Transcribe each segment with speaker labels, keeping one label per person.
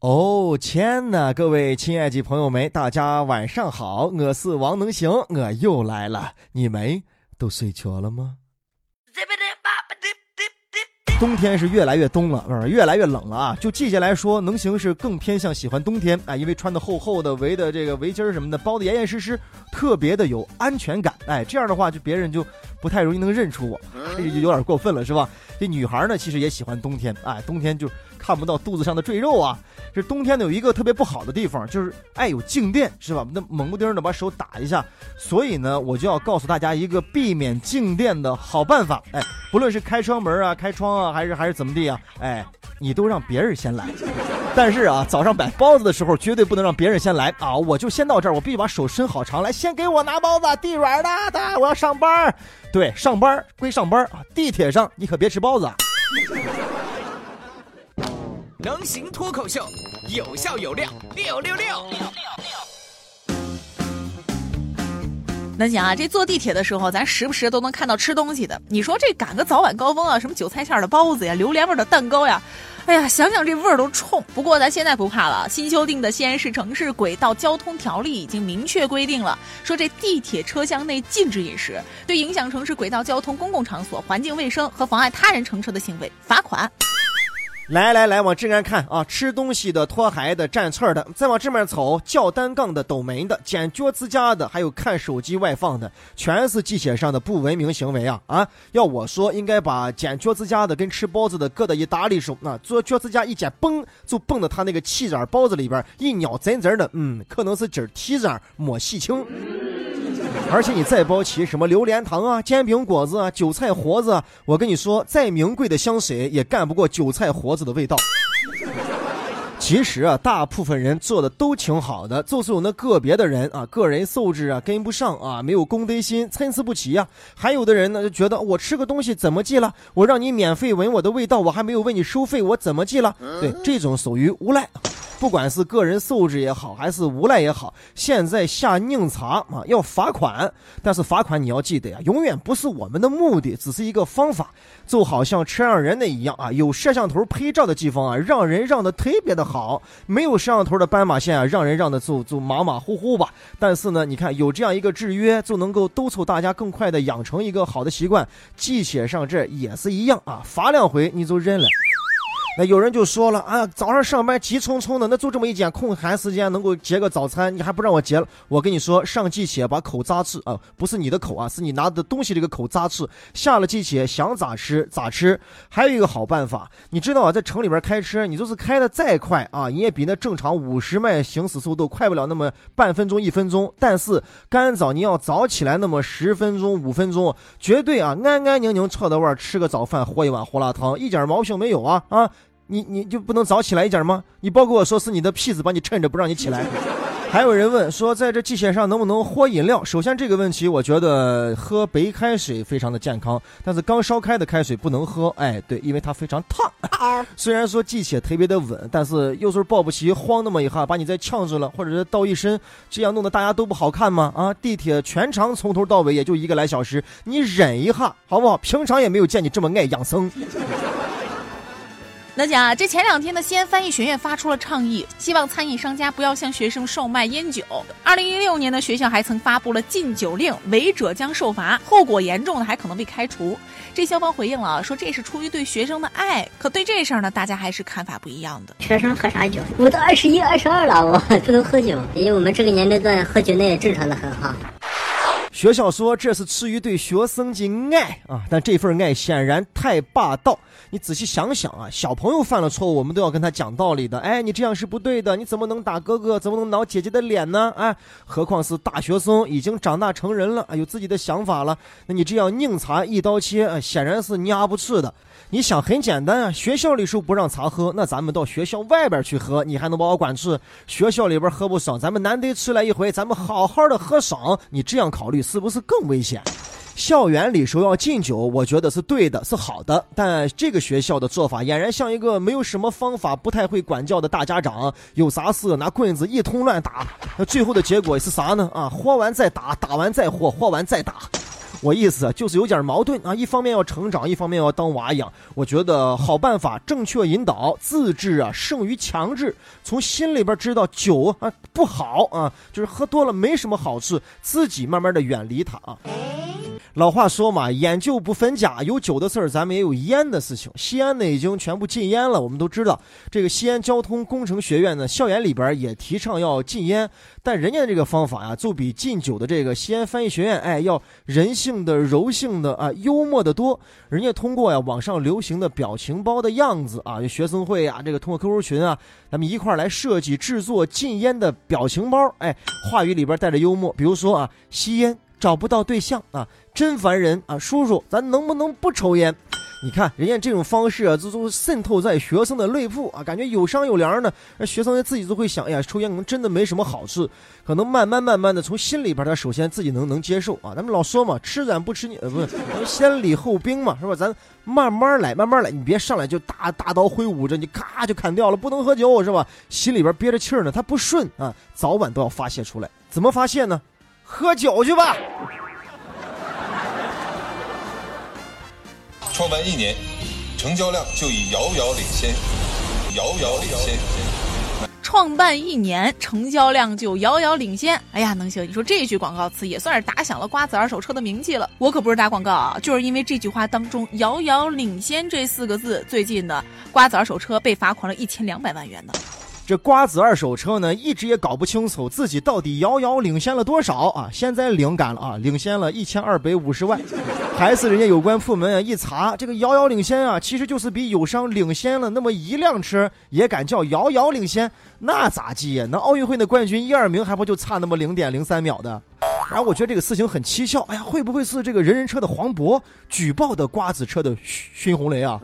Speaker 1: 哦天呐，各位亲爱的朋友们，大家晚上好，我是王能行，我又来了，你们都睡着了吗？冬天是越来越冬了，是越来越冷了啊！就季节来说，能行是更偏向喜欢冬天啊，因为穿的厚厚的，围的这个围巾什么的，包的严严实实，特别的有安全感。哎，这样的话，就别人就不太容易能认出我，这就有点过分了，是吧？这女孩呢，其实也喜欢冬天，哎，冬天就看不到肚子上的赘肉啊。这冬天呢，有一个特别不好的地方，就是爱有静电，是吧？那猛不丁的把手打一下，所以呢，我就要告诉大家一个避免静电的好办法。哎，不论是开窗门啊、开窗啊，还是还是怎么地啊，哎，你都让别人先来。但是啊，早上摆包子的时候，绝对不能让别人先来啊！我就先到这儿，我必须把手伸好长来，先给我拿包子，地软的的，我要上班。对，上班归上班啊，地铁上你可别吃包子。
Speaker 2: 能行脱口秀，有笑有料，六六六。
Speaker 3: 能行啊，这坐地铁的时候，咱时不时都能看到吃东西的。你说这赶个早晚高峰啊，什么韭菜馅的包子呀，榴莲味的蛋糕呀，哎呀，想想这味儿都冲。不过咱现在不怕了，新修订的《西安市城市轨道交通条例》已经明确规定了，说这地铁车厢内禁止饮食，对影响城市轨道交通公共场所环境卫生和妨碍他人乘车的行为罚款。
Speaker 1: 来来来，往这边看啊！吃东西的、拖鞋的、占刺儿的，再往这面瞅，叫单杠的、抖门的、剪脚指甲的，还有看手机外放的，全是地铁上的不文明行为啊！啊，要我说，应该把剪脚指甲的跟吃包子的搁到一打里手，那做脚指甲一剪，嘣，就蹦到他那个气渣包子里边，一咬真真的，嗯，可能是今儿提渣没洗清。而且你再包起什么榴莲糖啊、煎饼果子啊、韭菜盒子啊，我跟你说，再名贵的香水也干不过韭菜盒子的味道。其实啊，大部分人做的都挺好的，就是有那个别的人啊，个人素质啊跟不上啊，没有公德心，参差不齐呀。还有的人呢，就觉得我吃个东西怎么记了？我让你免费闻我的味道，我还没有为你收费，我怎么记了？对，这种属于无赖。不管是个人素质也好，还是无赖也好，现在下宁查啊，要罚款。但是罚款你要记得呀，永远不是我们的目的，只是一个方法。就好像车上人的一样啊，有摄像头拍照的地方啊，让人让的特别的好；没有摄像头的斑马线啊，让人让的就就马马虎虎吧。但是呢，你看有这样一个制约，就能够督促大家更快的养成一个好的习惯。记写上这也是一样啊，罚两回你就认了。那有人就说了啊，早上上班急匆匆的，那就这么一点空闲时间能够结个早餐，你还不让我结了？我跟你说，上地铁把口扎住啊，不是你的口啊，是你拿的东西这个口扎住。下了地铁想咋吃咋吃。还有一个好办法，你知道啊，在城里边开车，你就是开的再快啊，你也比那正常五十迈行驶速度快不了那么半分钟一分钟。但是干早你要早起来那么十分钟五分钟，绝对啊安安宁宁坐在外吃个早饭，喝一碗胡辣汤，一点毛病没有啊啊！你你就不能早起来一点吗？你包括我说是你的屁子把你趁着不让你起来。还有人问说，在这地铁上能不能喝饮料？首先这个问题，我觉得喝白开水非常的健康，但是刚烧开的开水不能喝。哎，对，因为它非常烫。虽然说地铁特别的稳，但是有时候保不齐慌那么一下，把你再呛住了，或者是倒一身，这样弄得大家都不好看吗？啊，地铁全长从头到尾也就一个来小时，你忍一下好不好？平常也没有见你这么爱养生。
Speaker 3: 那讲啊，这前两天的西安翻译学院发出了倡议，希望餐饮商家不要向学生售卖烟酒。二零一六年的学校还曾发布了禁酒令，违者将受罚，后果严重的还可能被开除。这校方回应了，说这是出于对学生的爱。可对这事儿呢，大家还是看法不一样的。
Speaker 4: 学生喝啥酒？我都二十一、二十二了，我不能喝酒，因为我们这个年龄段喝酒那也正常的很哈。
Speaker 1: 学校说这是出于对学生的爱啊，但这份爱显然太霸道。你仔细想想啊，小朋友犯了错误，我们都要跟他讲道理的。哎，你这样是不对的，你怎么能打哥哥，怎么能挠姐姐的脸呢？哎，何况是大学生，已经长大成人了，有自己的想法了。那你这样拧茶一刀切，显然是压不住的。你想很简单啊，学校里说不让茶喝，那咱们到学校外边去喝，你还能把我管住？学校里边喝不爽，咱们难得出来一回，咱们好好的喝爽。你这样考虑是不是更危险？校园里说要禁酒，我觉得是对的，是好的。但这个学校的做法俨然像一个没有什么方法、不太会管教的大家长，有啥事拿棍子一通乱打。那最后的结果是啥呢？啊，豁完再打，打完再豁，豁完再打。我意思就是有点矛盾啊，一方面要成长，一方面要当娃养。我觉得好办法，正确引导，自制啊胜于强制。从心里边知道酒啊不好啊，就是喝多了没什么好处，自己慢慢的远离它啊。老话说嘛，烟酒不分家，有酒的事儿，咱们也有烟的事情。西安呢已经全部禁烟了，我们都知道，这个西安交通工程学院呢校园里边也提倡要禁烟，但人家这个方法呀，就比禁酒的这个西安翻译学院，哎，要人性的、柔性的啊，幽默的多。人家通过呀网上流行的表情包的样子啊，学生会啊，这个通过 QQ 群啊，咱们一块来设计制作禁烟的表情包，哎，话语里边带着幽默，比如说啊，吸烟。找不到对象啊，真烦人啊！叔叔，咱能不能不抽烟？你看人家这种方式啊，这都渗透在学生的内部啊，感觉有商有量呢。那学生自己都会想，哎呀，抽烟可能真的没什么好处，可能慢慢慢慢的从心里边，他首先自己能能接受啊。咱们老说嘛，吃软不吃硬，呃，不是，先礼后兵嘛，是吧？咱慢慢来，慢慢来，你别上来就大大刀挥舞着，你咔就砍掉了，不能喝酒是吧？心里边憋着气儿呢，他不顺啊，早晚都要发泄出来。怎么发泄呢？喝酒去吧！
Speaker 5: 创办一年，成交量就已遥遥领先，遥遥领先。
Speaker 3: 创办一年，成交量就遥遥领先。哎呀，能行！你说这句广告词也算是打响了瓜子二手车的名气了。我可不是打广告啊，就是因为这句话当中“遥遥领先”这四个字，最近呢瓜子二手车被罚款了一千两百万元呢。
Speaker 1: 这瓜子二手车呢，一直也搞不清楚自己到底遥遥领先了多少啊！现在灵感了啊，领先了一千二百五十万。还是人家有关部门啊一查，这个遥遥领先啊，其实就是比友商领先了那么一辆车，也敢叫遥遥领先？那咋记呀？那奥运会的冠军一二名还不就差那么零点零三秒的？然后我觉得这个事情很蹊跷，哎呀，会不会是这个人人车的黄渤举报的瓜子车的熏红雷啊？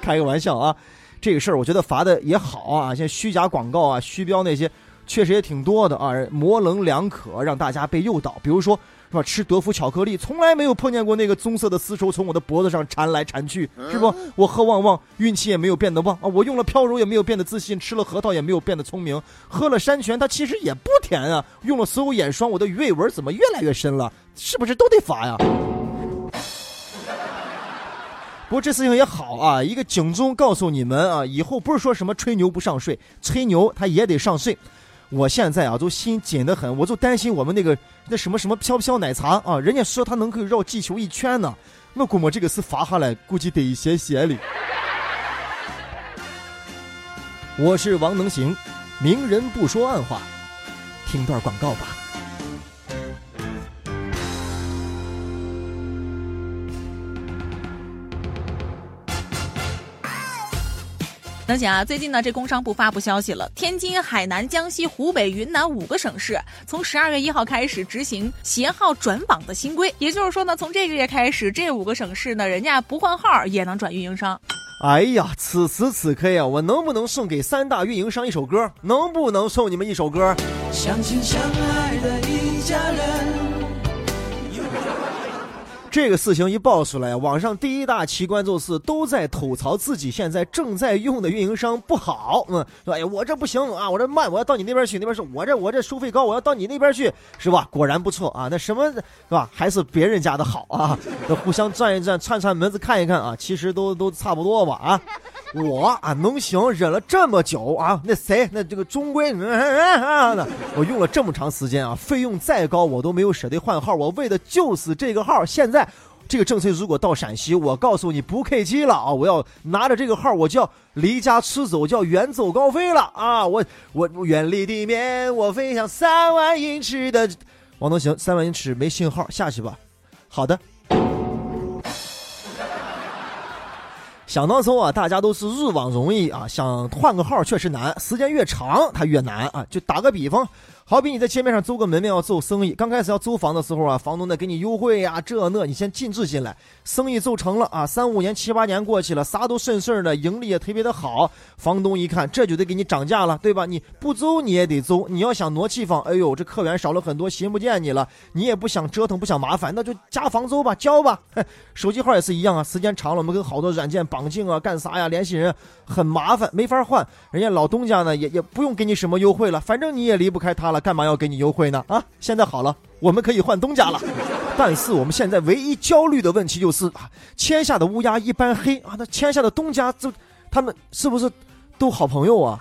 Speaker 1: 开个玩笑啊！这个事儿我觉得罚的也好啊，像虚假广告啊、虚标那些，确实也挺多的啊，模棱两可，让大家被诱导。比如说，是吧？吃德芙巧克力，从来没有碰见过那个棕色的丝绸从我的脖子上缠来缠去，是不？我喝旺旺，运气也没有变得旺啊。我用了飘柔，也没有变得自信；吃了核桃，也没有变得聪明；喝了山泉，它其实也不甜啊。用了所有眼霜，我的鱼尾纹怎么越来越深了？是不是都得罚呀？不过这事情也好啊，一个警钟告诉你们啊，以后不是说什么吹牛不上税，吹牛他也得上税。我现在啊都心紧得很，我就担心我们那个那什么什么飘飘奶茶啊，人家说它能够绕地球一圈呢，我估摸这个事罚下来，估计得一些些哩。我是王能行，明人不说暗话，听段广告吧。
Speaker 3: 能行啊！最近呢，这工商部发布消息了，天津、海南、江西、湖北、云南五个省市从十二月一号开始执行携号转网的新规。也就是说呢，从这个月开始，这五个省市呢，人家不换号也能转运营商。
Speaker 1: 哎呀，此时此刻呀，我能不能送给三大运营商一首歌？能不能送你们一首歌？相亲相爱的这个事情一爆出来，网上第一大奇观就是都在吐槽自己现在正在用的运营商不好。嗯，说哎呀，我这不行啊，我这慢，我要到你那边去。那边是，我这我这收费高，我要到你那边去，是吧？果然不错啊，那什么，是吧？还是别人家的好啊。那互相转一转，串串门子看一看啊，其实都都差不多吧啊。我啊能行，忍了这么久啊，那谁，那这个中规，我用了这么长时间啊，费用再高我都没有舍得换号，我为的就是这个号。现在这个政策如果到陕西，我告诉你不客机了啊，我要拿着这个号，我就要离家出走，就要远走高飞了啊！我我远离地面，我飞向三万英尺的王能行，三万英尺没信号，下去吧。好的。想当初啊，大家都是日网容易啊，想换个号确实难，时间越长它越难啊。就打个比方。好比你在街面上租个门面要做生意，刚开始要租房的时候啊，房东呢给你优惠呀，这那，你先进驻进来，生意做成了啊，三五年七八年过去了，啥都顺顺的，盈利也特别的好，房东一看这就得给你涨价了，对吧？你不租你也得租，你要想挪气房，哎呦，这客源少了很多，寻不见你了，你也不想折腾，不想麻烦，那就加房租吧，交吧。手机号也是一样啊，时间长了，我们跟好多软件绑定啊，干啥呀？联系人很麻烦，没法换，人家老东家呢也也不用给你什么优惠了，反正你也离不开他了。干嘛要给你优惠呢？啊，现在好了，我们可以换东家了。但是我们现在唯一焦虑的问题就是啊，天下的乌鸦一般黑啊，那天下的东家这他们是不是都好朋友啊？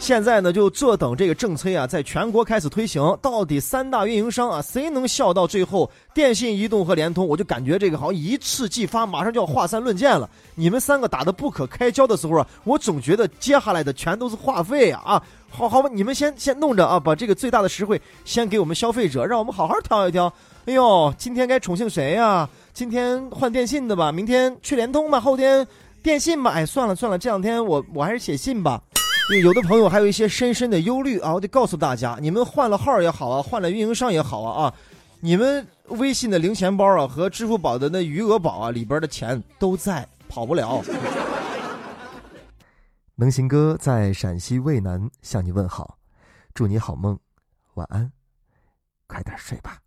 Speaker 1: 现在呢，就坐等这个政策啊，在全国开始推行，到底三大运营商啊，谁能笑到最后？电信、移动和联通，我就感觉这个好像一触即发，马上就要华山论剑了。你们三个打得不可开交的时候啊，我总觉得接下来的全都是话费啊啊！好好吧，你们先先弄着啊，把这个最大的实惠先给我们消费者，让我们好好挑一挑。哎呦，今天该宠幸谁呀？今天换电信的吧，明天去联通吧，后天电信吧。哎，算了算了，这两天我我还是写信吧。有的朋友还有一些深深的忧虑啊，我得告诉大家，你们换了号也好啊，换了运营商也好啊啊，你们微信的零钱包啊和支付宝的那余额宝啊里边的钱都在，跑不了。
Speaker 6: 能行哥在陕西渭南向你问好，祝你好梦，晚安，快点睡吧。